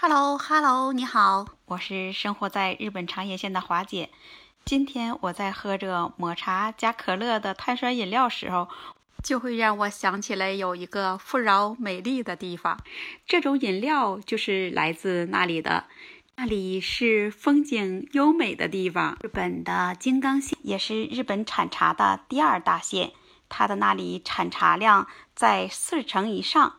Hello，Hello，你好，我是生活在日本长野县的华姐。今天我在喝着抹茶加可乐的碳酸饮料时候，就会让我想起来有一个富饶美丽的地方。这种饮料就是来自那里的，那里是风景优美的地方。日本的金刚县也是日本产茶的第二大县，它的那里产茶量在四成以上。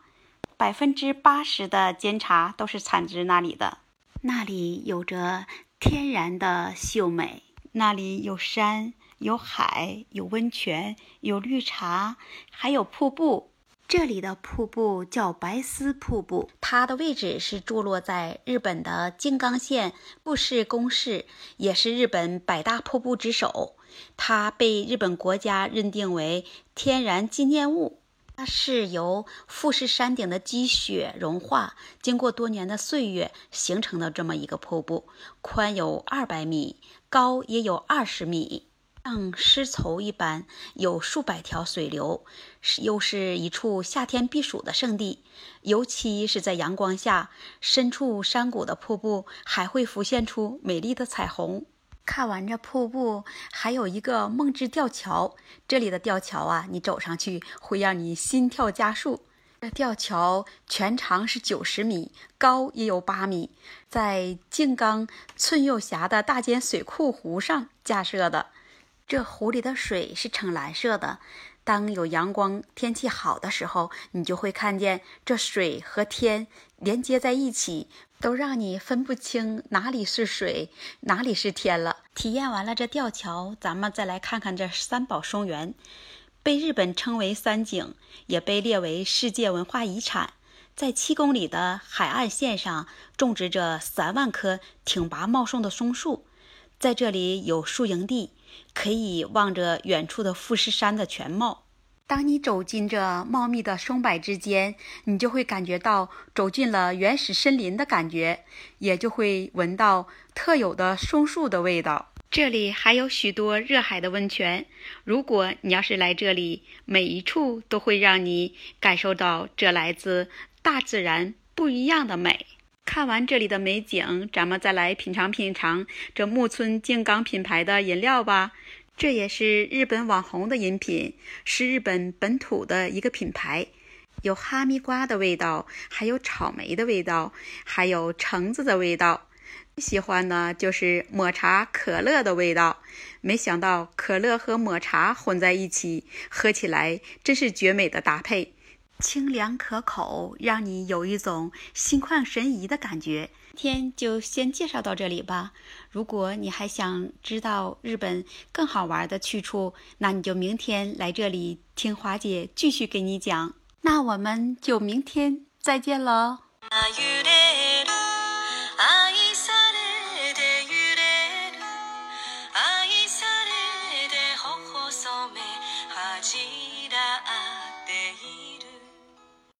百分之八十的煎茶都是产自那里的，那里有着天然的秀美，那里有山、有海、有温泉、有绿茶，还有瀑布。这里的瀑布叫白丝瀑布，它的位置是坐落在日本的静冈县富士宫市，也是日本百大瀑布之首。它被日本国家认定为天然纪念物。它是由富士山顶的积雪融化，经过多年的岁月形成的这么一个瀑布，宽有二百米，高也有二十米，像丝绸一般，有数百条水流，是又是一处夏天避暑的圣地。尤其是在阳光下，深处山谷的瀑布还会浮现出美丽的彩虹。看完这瀑布，还有一个梦之吊桥。这里的吊桥啊，你走上去会让你心跳加速。这吊桥全长是九十米，高也有八米，在静冈寸右峡的大尖水库湖上架设的。这湖里的水是呈蓝色的。当有阳光、天气好的时候，你就会看见这水和天连接在一起。都让你分不清哪里是水，哪里是天了。体验完了这吊桥，咱们再来看看这三宝松园，被日本称为三景，也被列为世界文化遗产。在七公里的海岸线上，种植着三万棵挺拔茂盛的松树，在这里有宿营地，可以望着远处的富士山的全貌。当你走进这茂密的松柏之间，你就会感觉到走进了原始森林的感觉，也就会闻到特有的松树的味道。这里还有许多热海的温泉，如果你要是来这里，每一处都会让你感受到这来自大自然不一样的美。看完这里的美景，咱们再来品尝品尝这木村静冈品牌的饮料吧。这也是日本网红的饮品，是日本本土的一个品牌，有哈密瓜的味道，还有草莓的味道，还有橙子的味道。最喜欢的就是抹茶可乐的味道。没想到可乐和抹茶混在一起，喝起来真是绝美的搭配。清凉可口，让你有一种心旷神怡的感觉。今天就先介绍到这里吧。如果你还想知道日本更好玩的去处，那你就明天来这里听华姐继续给你讲。那我们就明天再见喽。